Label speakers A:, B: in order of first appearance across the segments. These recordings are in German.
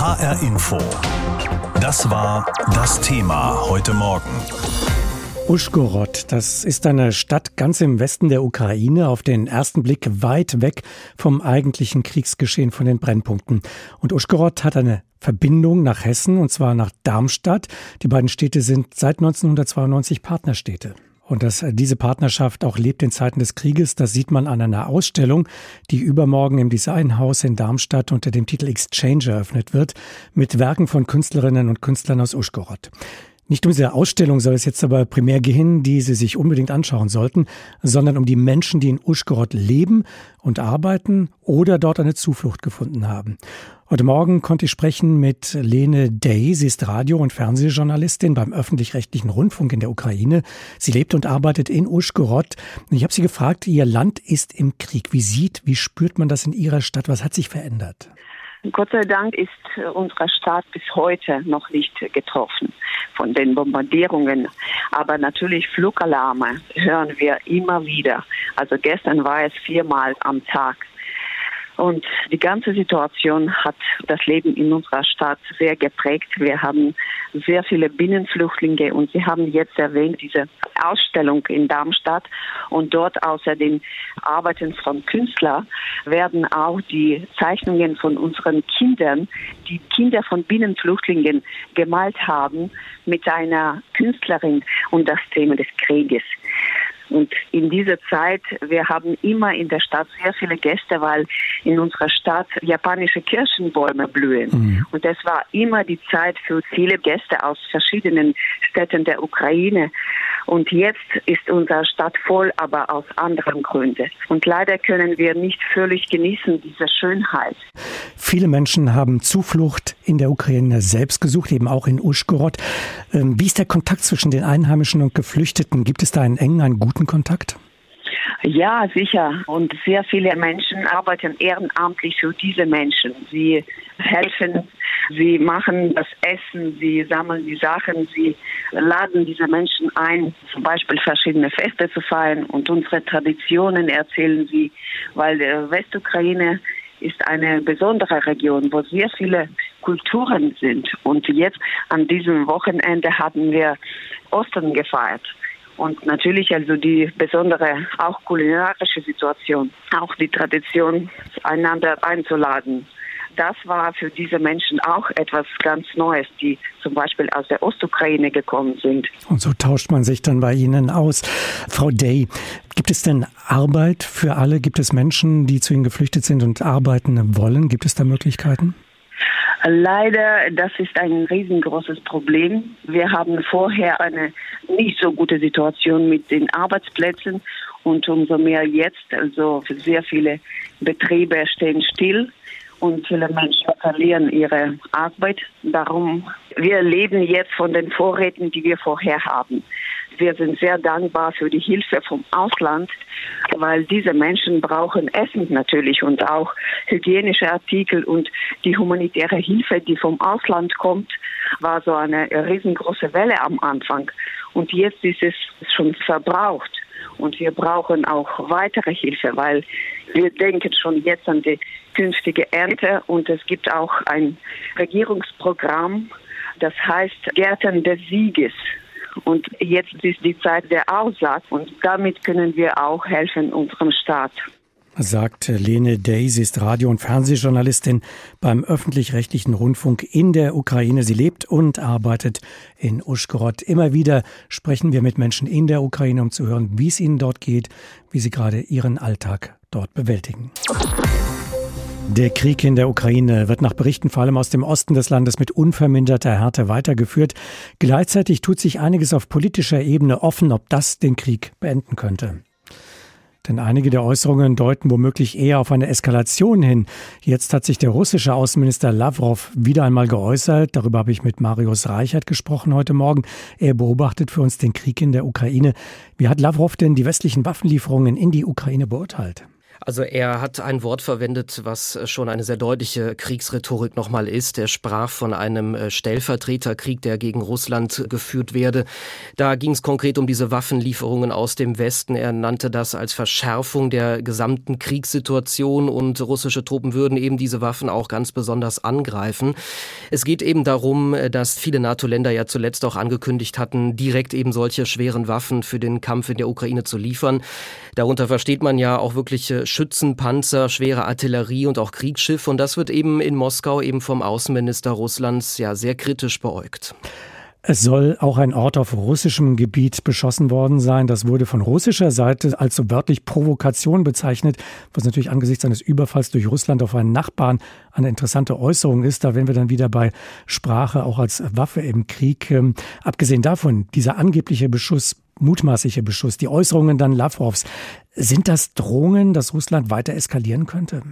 A: HR Info. Das war das Thema heute Morgen.
B: Uschgorod, das ist eine Stadt ganz im Westen der Ukraine, auf den ersten Blick weit weg vom eigentlichen Kriegsgeschehen, von den Brennpunkten. Und Uschgorod hat eine Verbindung nach Hessen, und zwar nach Darmstadt. Die beiden Städte sind seit 1992 Partnerstädte. Und dass diese Partnerschaft auch lebt in Zeiten des Krieges, das sieht man an einer Ausstellung, die übermorgen im Designhaus in Darmstadt unter dem Titel Exchange eröffnet wird, mit Werken von Künstlerinnen und Künstlern aus Uschgorod. Nicht um diese Ausstellung soll es jetzt aber primär gehen, die Sie sich unbedingt anschauen sollten, sondern um die Menschen, die in Uschgorod leben und arbeiten oder dort eine Zuflucht gefunden haben. Heute Morgen konnte ich sprechen mit Lene Day. Sie ist Radio- und Fernsehjournalistin beim öffentlich-rechtlichen Rundfunk in der Ukraine. Sie lebt und arbeitet in Uschgorod. Ich habe sie gefragt, ihr Land ist im Krieg. Wie sieht, wie spürt man das in ihrer Stadt? Was hat sich verändert?
C: Gott sei Dank ist unser Staat bis heute noch nicht getroffen von den Bombardierungen. Aber natürlich Flugalarme hören wir immer wieder. Also gestern war es viermal am Tag. Und die ganze Situation hat das Leben in unserer Stadt sehr geprägt. Wir haben sehr viele Binnenflüchtlinge und Sie haben jetzt erwähnt, diese Ausstellung in Darmstadt und dort außer den Arbeiten von Künstlern werden auch die Zeichnungen von unseren Kindern, die Kinder von Binnenflüchtlingen gemalt haben, mit einer Künstlerin und das Thema des Krieges. Und in dieser Zeit, wir haben immer in der Stadt sehr viele Gäste, weil in unserer Stadt japanische Kirschenbäume blühen. Mhm. Und es war immer die Zeit für viele Gäste aus verschiedenen Städten der Ukraine. Und jetzt ist unsere Stadt voll, aber aus anderen Gründen. Und leider können wir nicht völlig genießen diese Schönheit.
B: Viele Menschen haben Zuflucht in der Ukraine selbst gesucht, eben auch in Uschgorod. Ähm, wie ist der Kontakt zwischen den Einheimischen und Geflüchteten? Gibt es da einen engen, einen guten Kontakt?
C: Ja, sicher. Und sehr viele Menschen arbeiten ehrenamtlich für diese Menschen. Sie helfen, sie machen das Essen, sie sammeln die Sachen, sie laden diese Menschen ein, zum Beispiel verschiedene Feste zu feiern und unsere Traditionen erzählen sie, weil der Westukraine ist eine besondere Region, wo sehr viele Kulturen sind. Und jetzt an diesem Wochenende hatten wir Ostern gefeiert. Und natürlich also die besondere, auch kulinarische Situation, auch die Tradition, einander einzuladen. Das war für diese Menschen auch etwas ganz Neues, die zum Beispiel aus der Ostukraine gekommen sind.
B: Und so tauscht man sich dann bei Ihnen aus. Frau Day, gibt es denn Arbeit für alle? Gibt es Menschen, die zu Ihnen geflüchtet sind und arbeiten wollen? Gibt es da Möglichkeiten?
C: Leider, das ist ein riesengroßes Problem. Wir haben vorher eine nicht so gute Situation mit den Arbeitsplätzen und umso mehr jetzt. Also sehr viele Betriebe stehen still und viele Menschen verlieren ihre Arbeit. Darum, wir leben jetzt von den Vorräten, die wir vorher haben. Wir sind sehr dankbar für die Hilfe vom Ausland, weil diese Menschen brauchen Essen natürlich und auch hygienische Artikel und die humanitäre Hilfe, die vom Ausland kommt, war so eine riesengroße Welle am Anfang. Und jetzt ist es schon verbraucht. Und wir brauchen auch weitere Hilfe, weil wir denken schon jetzt an die künftige Ernte und es gibt auch ein Regierungsprogramm, das heißt Gärten des Sieges. Und jetzt ist die Zeit der Aussaat und damit können wir auch helfen unserem Staat
B: sagt Lene Day. Sie ist Radio- und Fernsehjournalistin beim öffentlich-rechtlichen Rundfunk in der Ukraine. Sie lebt und arbeitet in Uschgorod. Immer wieder sprechen wir mit Menschen in der Ukraine, um zu hören, wie es ihnen dort geht, wie sie gerade ihren Alltag dort bewältigen. Der Krieg in der Ukraine wird nach Berichten vor allem aus dem Osten des Landes mit unverminderter Härte weitergeführt. Gleichzeitig tut sich einiges auf politischer Ebene offen, ob das den Krieg beenden könnte. Denn einige der Äußerungen deuten womöglich eher auf eine Eskalation hin. Jetzt hat sich der russische Außenminister Lavrov wieder einmal geäußert. Darüber habe ich mit Marius Reichert gesprochen heute Morgen. Er beobachtet für uns den Krieg in der Ukraine. Wie hat Lavrov denn die westlichen Waffenlieferungen in die Ukraine beurteilt?
D: Also er hat ein Wort verwendet, was schon eine sehr deutliche Kriegsrhetorik nochmal ist. Er sprach von einem äh, Stellvertreterkrieg, der gegen Russland geführt werde. Da ging es konkret um diese Waffenlieferungen aus dem Westen. Er nannte das als Verschärfung der gesamten Kriegssituation und russische Truppen würden eben diese Waffen auch ganz besonders angreifen. Es geht eben darum, dass viele NATO-Länder ja zuletzt auch angekündigt hatten, direkt eben solche schweren Waffen für den Kampf in der Ukraine zu liefern. Darunter versteht man ja auch wirkliche Schützen, Panzer, schwere Artillerie und auch Kriegsschiffe. Und das wird eben in Moskau eben vom Außenminister Russlands ja sehr kritisch beäugt.
B: Es soll auch ein Ort auf russischem Gebiet beschossen worden sein. Das wurde von russischer Seite als so wörtlich Provokation bezeichnet, was natürlich angesichts eines Überfalls durch Russland auf einen Nachbarn eine interessante Äußerung ist. Da wären wir dann wieder bei Sprache auch als Waffe im Krieg. Ähm, abgesehen davon, dieser angebliche Beschuss mutmaßliche Beschuss, die Äußerungen dann Lavrovs. Sind das Drohungen, dass Russland weiter eskalieren könnte?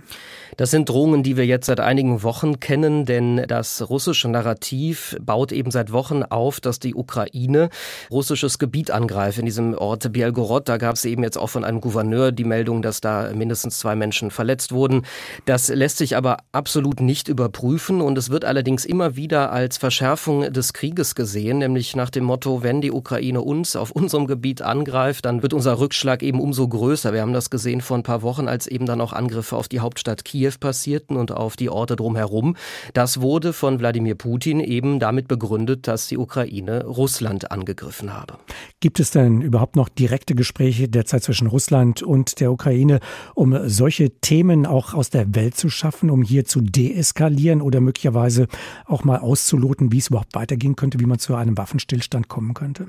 D: Das sind Drohungen, die wir jetzt seit einigen Wochen kennen, denn das russische Narrativ baut eben seit Wochen auf, dass die Ukraine russisches Gebiet angreift. In diesem Ort Bielgorod, da gab es eben jetzt auch von einem Gouverneur die Meldung, dass da mindestens zwei Menschen verletzt wurden. Das lässt sich aber absolut nicht überprüfen und es wird allerdings immer wieder als Verschärfung des Krieges gesehen, nämlich nach dem Motto, wenn die Ukraine uns auf unserem Gebiet angreift, dann wird unser Rückschlag eben umso größer. Wir haben das gesehen vor ein paar Wochen, als eben dann auch Angriffe auf die Hauptstadt Kiew passierten und auf die Orte drumherum. Das wurde von Wladimir Putin eben damit begründet, dass die Ukraine Russland angegriffen habe.
B: Gibt es denn überhaupt noch direkte Gespräche derzeit zwischen Russland und der Ukraine, um solche Themen auch aus der Welt zu schaffen, um hier zu deeskalieren oder möglicherweise auch mal auszuloten, wie es überhaupt weitergehen könnte, wie man zu einem Waffenstillstand kommen könnte?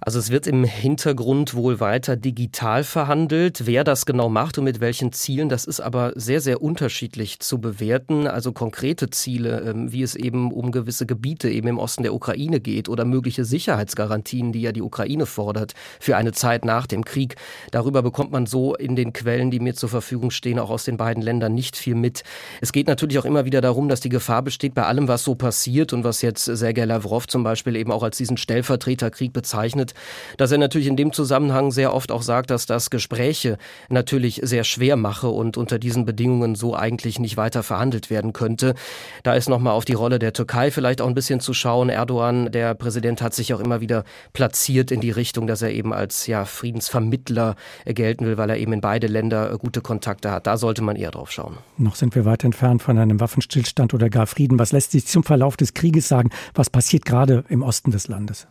D: Also es wird im Hintergrund wohl weiter digital verhandelt. Wer das genau macht und mit welchen Zielen, das ist aber sehr, sehr unterschiedlich zu bewerten. Also konkrete Ziele, ähm, wie es eben um gewisse Gebiete eben im Osten der Ukraine geht oder mögliche Sicherheitsgarantien, die ja die Ukraine fordert für eine Zeit nach dem Krieg. Darüber bekommt man so in den Quellen, die mir zur Verfügung stehen, auch aus den beiden Ländern nicht viel mit. Es geht natürlich auch immer wieder darum, dass die Gefahr besteht bei allem, was so passiert und was jetzt Sergei Lavrov zum Beispiel eben auch als diesen Stellvertreterkrieg bezeichnet bezeichnet, dass er natürlich in dem Zusammenhang sehr oft auch sagt, dass das Gespräche natürlich sehr schwer mache und unter diesen Bedingungen so eigentlich nicht weiter verhandelt werden könnte. Da ist nochmal auf die Rolle der Türkei vielleicht auch ein bisschen zu schauen. Erdogan, der Präsident, hat sich auch immer wieder platziert in die Richtung, dass er eben als ja, Friedensvermittler gelten will, weil er eben in beide Länder gute Kontakte hat. Da sollte man eher drauf schauen.
B: Noch sind wir weit entfernt von einem Waffenstillstand oder gar Frieden. Was lässt sich zum Verlauf des Krieges sagen? Was passiert gerade im Osten des Landes?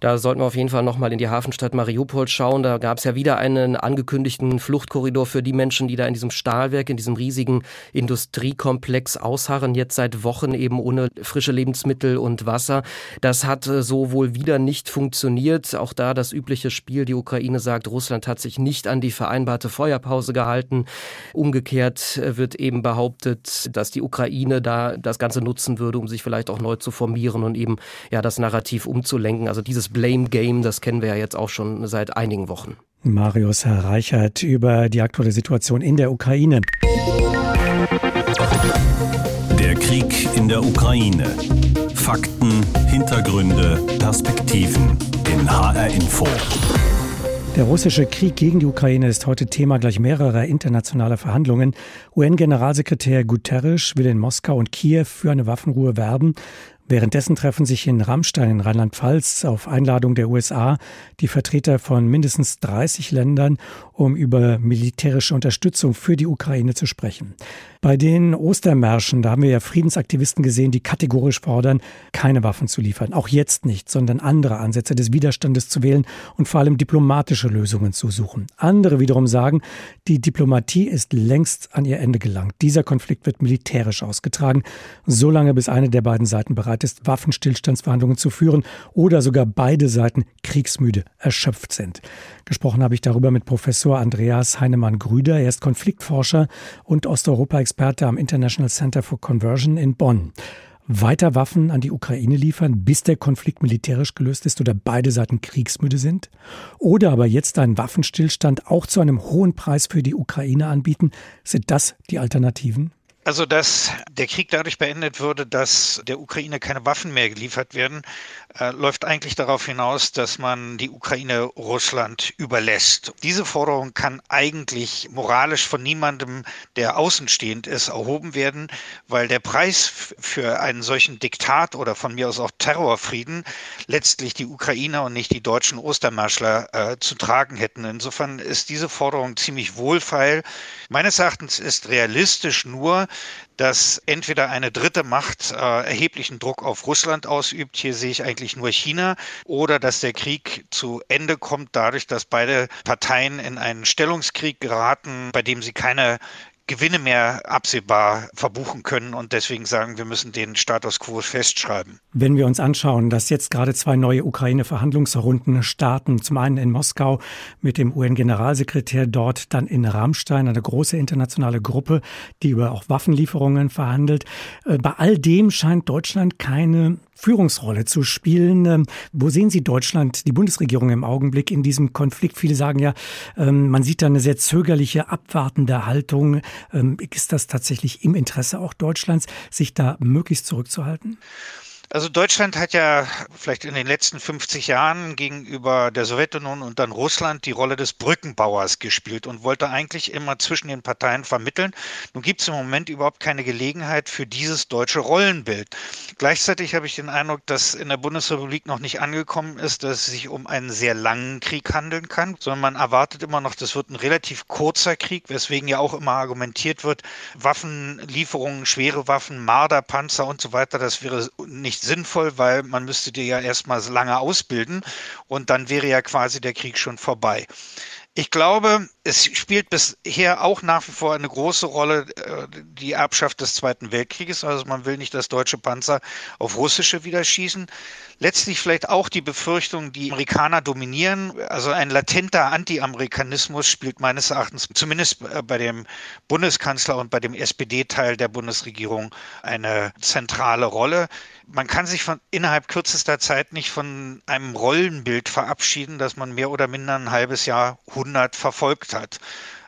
D: Da sollten wir auf jeden Fall nochmal in die Hafenstadt Mariupol schauen. Da gab es ja wieder einen angekündigten Fluchtkorridor für die Menschen, die da in diesem Stahlwerk, in diesem riesigen Industriekomplex ausharren, jetzt seit Wochen eben ohne frische Lebensmittel und Wasser. Das hat äh, so wohl wieder nicht funktioniert. Auch da das übliche Spiel. Die Ukraine sagt, Russland hat sich nicht an die vereinbarte Feuerpause gehalten. Umgekehrt äh, wird eben behauptet, dass die Ukraine da das Ganze nutzen würde, um sich vielleicht auch neu zu formieren und eben ja das Narrativ umzulenken. Also dieses dieses Blame Game, das kennen wir ja jetzt auch schon seit einigen Wochen.
B: Marius Herr Reichert über die aktuelle Situation in der Ukraine.
A: Der Krieg in der Ukraine. Fakten, Hintergründe, Perspektiven in HR Info.
B: Der russische Krieg gegen die Ukraine ist heute Thema gleich mehrerer internationaler Verhandlungen. UN-Generalsekretär Guterres will in Moskau und Kiew für eine Waffenruhe werben. Währenddessen treffen sich in Rammstein in Rheinland-Pfalz auf Einladung der USA die Vertreter von mindestens 30 Ländern, um über militärische Unterstützung für die Ukraine zu sprechen. Bei den Ostermärschen, da haben wir ja Friedensaktivisten gesehen, die kategorisch fordern, keine Waffen zu liefern. Auch jetzt nicht, sondern andere Ansätze des Widerstandes zu wählen und vor allem diplomatische Lösungen zu suchen. Andere wiederum sagen, die Diplomatie ist längst an ihr Ende gelangt. Dieser Konflikt wird militärisch ausgetragen, solange bis eine der beiden Seiten bereit ist, Waffenstillstandsverhandlungen zu führen oder sogar beide Seiten kriegsmüde, erschöpft sind. Gesprochen habe ich darüber mit Professor Andreas Heinemann-Grüder. Er ist Konfliktforscher und Osteuropa-Experte am International Center for Conversion in Bonn weiter Waffen an die Ukraine liefern, bis der Konflikt militärisch gelöst ist oder beide Seiten kriegsmüde sind? Oder aber jetzt einen Waffenstillstand auch zu einem hohen Preis für die Ukraine anbieten? Sind das die Alternativen?
E: Also, dass der Krieg dadurch beendet würde, dass der Ukraine keine Waffen mehr geliefert werden, äh, läuft eigentlich darauf hinaus, dass man die Ukraine Russland überlässt. Diese Forderung kann eigentlich moralisch von niemandem, der außenstehend ist, erhoben werden, weil der Preis für einen solchen Diktat oder von mir aus auch Terrorfrieden letztlich die Ukrainer und nicht die deutschen Ostermarschler äh, zu tragen hätten. Insofern ist diese Forderung ziemlich wohlfeil. Meines Erachtens ist realistisch nur, dass entweder eine dritte Macht äh, erheblichen Druck auf Russland ausübt, hier sehe ich eigentlich nur China, oder dass der Krieg zu Ende kommt dadurch, dass beide Parteien in einen Stellungskrieg geraten, bei dem sie keine Gewinne mehr absehbar verbuchen können und deswegen sagen, wir müssen den Status quo festschreiben.
B: Wenn wir uns anschauen, dass jetzt gerade zwei neue Ukraine-Verhandlungsrunden starten, zum einen in Moskau mit dem UN-Generalsekretär dort, dann in Rammstein, eine große internationale Gruppe, die über auch Waffenlieferungen verhandelt. Äh, bei all dem scheint Deutschland keine Führungsrolle zu spielen. Ähm, wo sehen Sie Deutschland, die Bundesregierung im Augenblick in diesem Konflikt? Viele sagen ja, ähm, man sieht da eine sehr zögerliche, abwartende Haltung. Ähm, ist das tatsächlich im Interesse auch Deutschlands, sich da möglichst zurückzuhalten?
E: Also Deutschland hat ja vielleicht in den letzten 50 Jahren gegenüber der Sowjetunion und dann Russland die Rolle des Brückenbauers gespielt und wollte eigentlich immer zwischen den Parteien vermitteln. Nun gibt es im Moment überhaupt keine Gelegenheit für dieses deutsche Rollenbild. Gleichzeitig habe ich den Eindruck, dass in der Bundesrepublik noch nicht angekommen ist, dass es sich um einen sehr langen Krieg handeln kann, sondern man erwartet immer noch, das wird ein relativ kurzer Krieg, weswegen ja auch immer argumentiert wird, Waffenlieferungen, schwere Waffen, Marderpanzer und so weiter, das wäre nicht nicht sinnvoll, weil man müsste dir ja erstmal lange ausbilden und dann wäre ja quasi der Krieg schon vorbei. Ich glaube, es spielt bisher auch nach wie vor eine große Rolle äh, die Erbschaft des Zweiten Weltkrieges. Also man will nicht, dass deutsche Panzer auf russische wieder schießen. Letztlich vielleicht auch die Befürchtung, die Amerikaner dominieren. Also ein latenter Anti-Amerikanismus spielt meines Erachtens zumindest äh, bei dem Bundeskanzler und bei dem SPD-Teil der Bundesregierung eine zentrale Rolle man kann sich von innerhalb kürzester Zeit nicht von einem Rollenbild verabschieden, das man mehr oder minder ein halbes Jahrhundert verfolgt hat.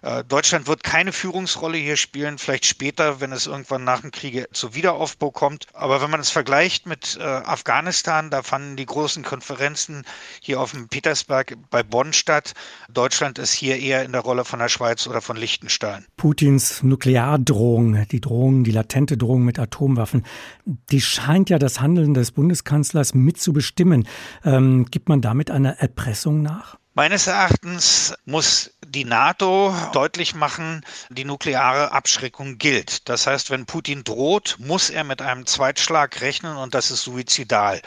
E: Äh, Deutschland wird keine Führungsrolle hier spielen, vielleicht später, wenn es irgendwann nach dem Kriege zu Wiederaufbau kommt. Aber wenn man es vergleicht mit äh, Afghanistan, da fanden die großen Konferenzen hier auf dem Petersberg bei Bonn statt. Deutschland ist hier eher in der Rolle von der Schweiz oder von Liechtenstein.
B: Putins Nukleardrohung, die Drohung, die latente Drohung mit Atomwaffen, die scheint ja das Handeln des Bundeskanzlers mitzubestimmen. Ähm, gibt man damit einer Erpressung nach?
E: Meines Erachtens muss die NATO deutlich machen, die nukleare Abschreckung gilt. Das heißt, wenn Putin droht, muss er mit einem Zweitschlag rechnen und das ist suizidal.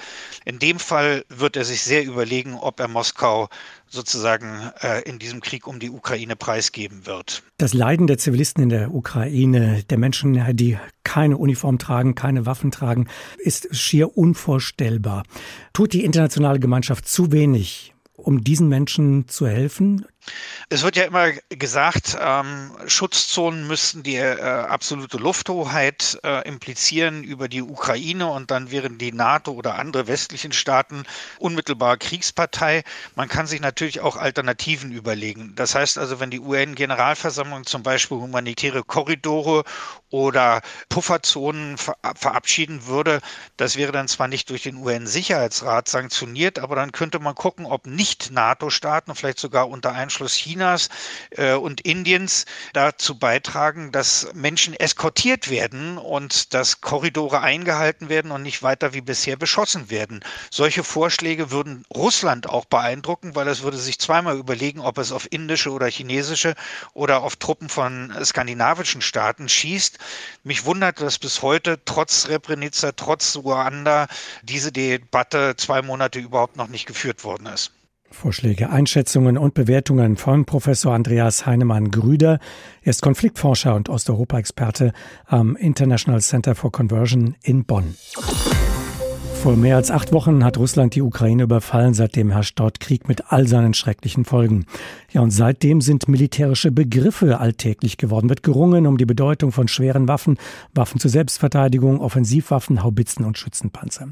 E: In dem Fall wird er sich sehr überlegen, ob er Moskau sozusagen äh, in diesem Krieg um die Ukraine preisgeben wird.
B: Das Leiden der Zivilisten in der Ukraine, der Menschen, die keine Uniform tragen, keine Waffen tragen, ist schier unvorstellbar. Tut die internationale Gemeinschaft zu wenig, um diesen Menschen zu helfen?
E: Es wird ja immer gesagt, ähm, Schutzzonen müssten die äh, absolute Lufthoheit äh, implizieren über die Ukraine und dann wären die NATO oder andere westlichen Staaten unmittelbar Kriegspartei. Man kann sich natürlich auch Alternativen überlegen. Das heißt also, wenn die UN-Generalversammlung zum Beispiel humanitäre Korridore oder Pufferzonen ver verabschieden würde, das wäre dann zwar nicht durch den UN-Sicherheitsrat sanktioniert, aber dann könnte man gucken, ob nicht NATO-Staaten, vielleicht sogar unter Einschluss Chinas äh, und Indiens dazu beitragen, dass Menschen eskortiert werden und dass Korridore eingehalten werden und nicht weiter wie bisher beschossen werden. Solche Vorschläge würden Russland auch beeindrucken, weil es würde sich zweimal überlegen, ob es auf indische oder chinesische oder auf Truppen von skandinavischen Staaten schießt. Mich wundert, dass bis heute trotz Srebrenica, trotz Ruanda diese Debatte zwei Monate überhaupt noch nicht geführt worden ist.
B: Vorschläge, Einschätzungen und Bewertungen von Professor Andreas Heinemann-Grüder. Er ist Konfliktforscher und Osteuropa-Experte am International Center for Conversion in Bonn. Vor mehr als acht Wochen hat Russland die Ukraine überfallen. Seitdem herrscht dort Krieg mit all seinen schrecklichen Folgen. Ja, und seitdem sind militärische Begriffe alltäglich geworden. Wird gerungen um die Bedeutung von schweren Waffen, Waffen zur Selbstverteidigung, Offensivwaffen, Haubitzen und Schützenpanzer.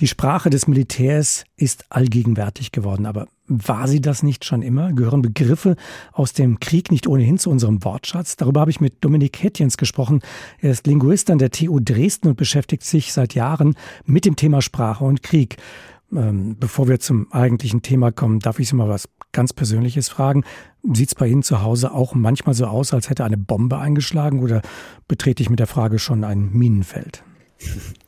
B: Die Sprache des Militärs ist allgegenwärtig geworden. Aber War sie das nicht schon immer? Gehören Begriffe aus dem Krieg nicht ohnehin zu unserem Wortschatz? Darüber habe ich mit Dominik Hettjens gesprochen. Er ist Linguist an der TU Dresden und beschäftigt sich seit Jahren mit dem Thema Sprache und Krieg. Ähm, bevor wir zum eigentlichen Thema kommen, darf ich Sie mal was ganz Persönliches fragen. Sieht es bei Ihnen zu Hause auch manchmal so aus, als hätte eine Bombe eingeschlagen oder betrete ich mit der Frage schon ein Minenfeld?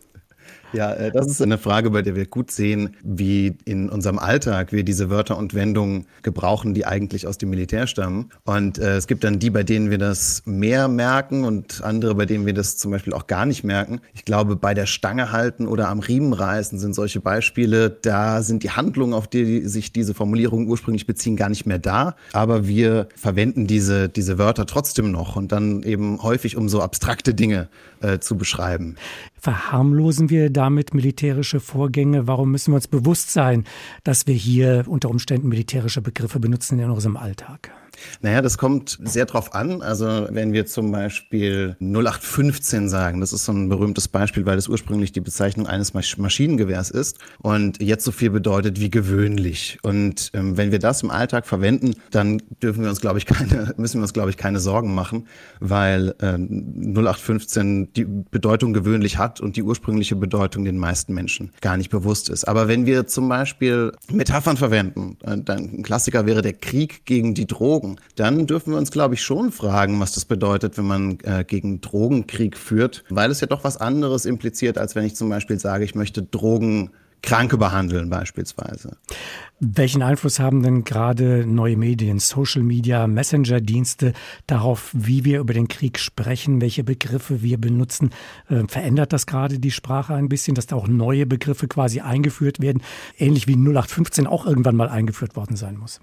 F: Ja, äh, das ist eine Frage, bei der wir gut sehen, wie in unserem Alltag wir diese Wörter und Wendungen gebrauchen, die eigentlich aus dem Militär stammen. Und äh, es gibt dann die, bei denen wir das mehr merken und andere, bei denen wir das zum Beispiel auch gar nicht merken. Ich glaube, bei der Stange halten oder am Riemen reißen sind solche Beispiele. Da sind die Handlungen, auf die sich diese Formulierungen ursprünglich beziehen, gar nicht mehr da. Aber wir verwenden diese, diese Wörter trotzdem noch und dann eben häufig, um so abstrakte Dinge äh, zu beschreiben.
B: Verharmlosen wir damit militärische Vorgänge? Warum müssen wir uns bewusst sein, dass wir hier unter Umständen militärische Begriffe benutzen in unserem Alltag?
F: Naja, das kommt sehr drauf an. Also wenn wir zum Beispiel 0815 sagen, das ist so ein berühmtes Beispiel, weil das ursprünglich die Bezeichnung eines Maschinengewehrs ist und jetzt so viel bedeutet wie gewöhnlich. Und ähm, wenn wir das im Alltag verwenden, dann dürfen wir uns, glaube ich, keine, müssen wir uns, glaube ich, keine Sorgen machen, weil äh, 0815 die Bedeutung gewöhnlich hat und die ursprüngliche Bedeutung den meisten Menschen gar nicht bewusst ist. Aber wenn wir zum Beispiel Metaphern verwenden, äh, dann ein Klassiker wäre der Krieg gegen die Drogen, Drogen, dann dürfen wir uns, glaube ich, schon fragen, was das bedeutet, wenn man äh, gegen Drogenkrieg führt, weil es ja doch was anderes impliziert, als wenn ich zum Beispiel sage, ich möchte Drogen Kranke behandeln beispielsweise.
B: Welchen Einfluss haben denn gerade neue Medien, Social Media, Messenger-Dienste darauf, wie wir über den Krieg sprechen, welche Begriffe wir benutzen? Äh, verändert das gerade die Sprache ein bisschen, dass da auch neue Begriffe quasi eingeführt werden, ähnlich wie 0815 auch irgendwann mal eingeführt worden sein muss?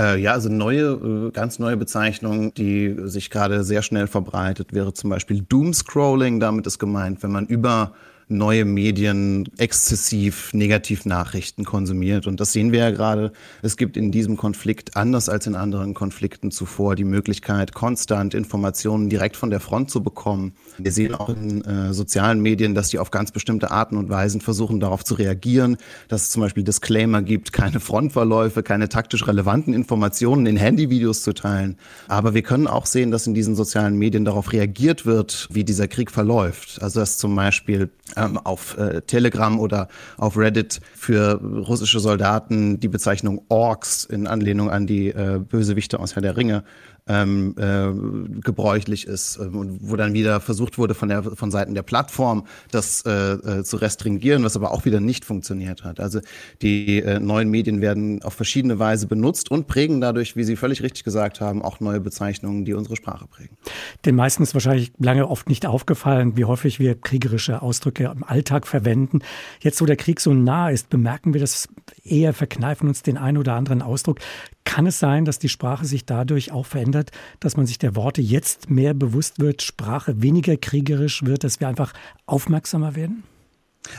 F: Äh, ja, also neue, äh, ganz neue Bezeichnung, die sich gerade sehr schnell verbreitet, wäre zum Beispiel Doomscrolling. Damit ist gemeint, wenn man über neue Medien exzessiv Negativnachrichten konsumiert. Und das sehen wir ja gerade. Es gibt in diesem Konflikt, anders als in anderen Konflikten zuvor, die Möglichkeit, konstant Informationen direkt von der Front zu bekommen. Wir sehen auch in äh, sozialen Medien, dass die auf ganz bestimmte Arten und Weisen versuchen, darauf zu reagieren, dass es zum Beispiel Disclaimer gibt, keine Frontverläufe, keine taktisch relevanten Informationen in Handyvideos zu teilen. Aber wir können auch sehen, dass in diesen sozialen Medien darauf reagiert wird, wie dieser Krieg verläuft. Also dass zum Beispiel ähm, auf äh, Telegram oder auf Reddit für russische Soldaten die Bezeichnung Orks in Anlehnung an die äh, Bösewichte aus Herr der Ringe ähm, äh, gebräuchlich ist ähm, und wo dann wieder versucht wurde von der von Seiten der Plattform das äh, äh, zu restringieren, was aber auch wieder nicht funktioniert hat. Also die äh, neuen Medien werden auf verschiedene Weise benutzt und prägen dadurch, wie Sie völlig richtig gesagt haben, auch neue Bezeichnungen, die unsere Sprache prägen.
B: Den meisten ist wahrscheinlich lange oft nicht aufgefallen, wie häufig wir kriegerische Ausdrücke im Alltag verwenden. Jetzt, wo der Krieg so nah ist, bemerken wir das eher, verkneifen uns den einen oder anderen Ausdruck. Kann es sein, dass die Sprache sich dadurch auch verändert, dass man sich der Worte jetzt mehr bewusst wird, Sprache weniger kriegerisch wird, dass wir einfach aufmerksamer werden?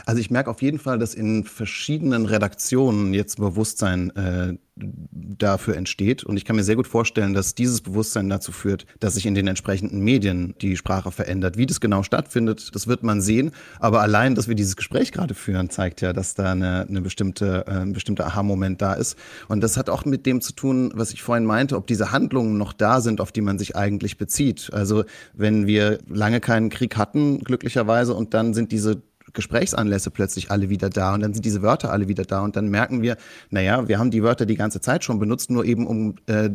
F: Also ich merke auf jeden Fall, dass in verschiedenen Redaktionen jetzt Bewusstsein äh, dafür entsteht. Und ich kann mir sehr gut vorstellen, dass dieses Bewusstsein dazu führt, dass sich in den entsprechenden Medien die Sprache verändert. Wie das genau stattfindet, das wird man sehen. Aber allein, dass wir dieses Gespräch gerade führen, zeigt ja, dass da eine, eine bestimmte, äh, ein bestimmter Aha-Moment da ist. Und das hat auch mit dem zu tun, was ich vorhin meinte, ob diese Handlungen noch da sind, auf die man sich eigentlich bezieht. Also wenn wir lange keinen Krieg hatten, glücklicherweise, und dann sind diese Gesprächsanlässe plötzlich alle wieder da und dann sind diese Wörter alle wieder da und dann merken wir, naja, wir haben die Wörter die ganze Zeit schon benutzt, nur eben um äh,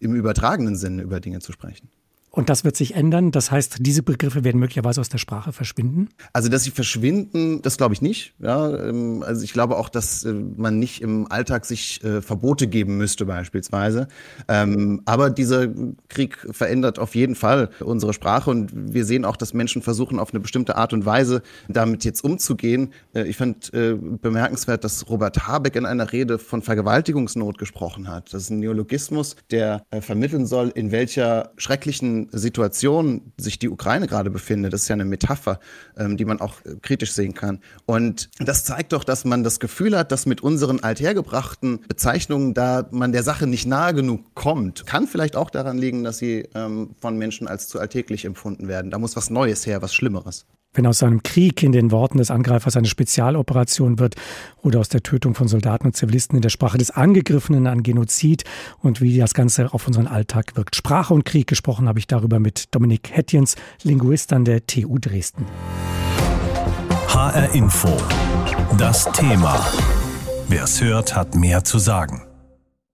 F: im übertragenen Sinne über Dinge zu sprechen.
B: Und das wird sich ändern. Das heißt, diese Begriffe werden möglicherweise aus der Sprache verschwinden?
F: Also, dass sie verschwinden, das glaube ich nicht. Ja, ähm, also ich glaube auch, dass äh, man nicht im Alltag sich äh, Verbote geben müsste beispielsweise. Ähm, aber dieser Krieg verändert auf jeden Fall unsere Sprache und wir sehen auch, dass Menschen versuchen, auf eine bestimmte Art und Weise damit jetzt umzugehen. Äh, ich fand bemerkenswert, dass Robert Habeck in einer Rede von Vergewaltigungsnot gesprochen hat. Das ist ein Neologismus, der vermitteln soll, in welcher schrecklichen Situation sich die Ukraine gerade befindet. Das ist ja eine Metapher, ähm, die man auch äh, kritisch sehen kann. Und das zeigt doch, dass man das Gefühl hat, dass mit unseren althergebrachten Bezeichnungen da man der Sache nicht nahe genug kommt. Kann vielleicht auch daran liegen, dass sie ähm, von Menschen als zu alltäglich empfunden werden. Da muss was Neues her, was Schlimmeres.
B: Wenn aus einem Krieg in den Worten des Angreifers eine Spezialoperation wird oder aus der Tötung von Soldaten und Zivilisten in der Sprache des Angegriffenen ein Genozid und wie das Ganze auf unseren Alltag wirkt. Sprache und Krieg gesprochen habe ich darüber mit Dominik Hettjens, Linguist an der TU Dresden.
A: HR Info. Das Thema. Wer es hört, hat mehr zu sagen.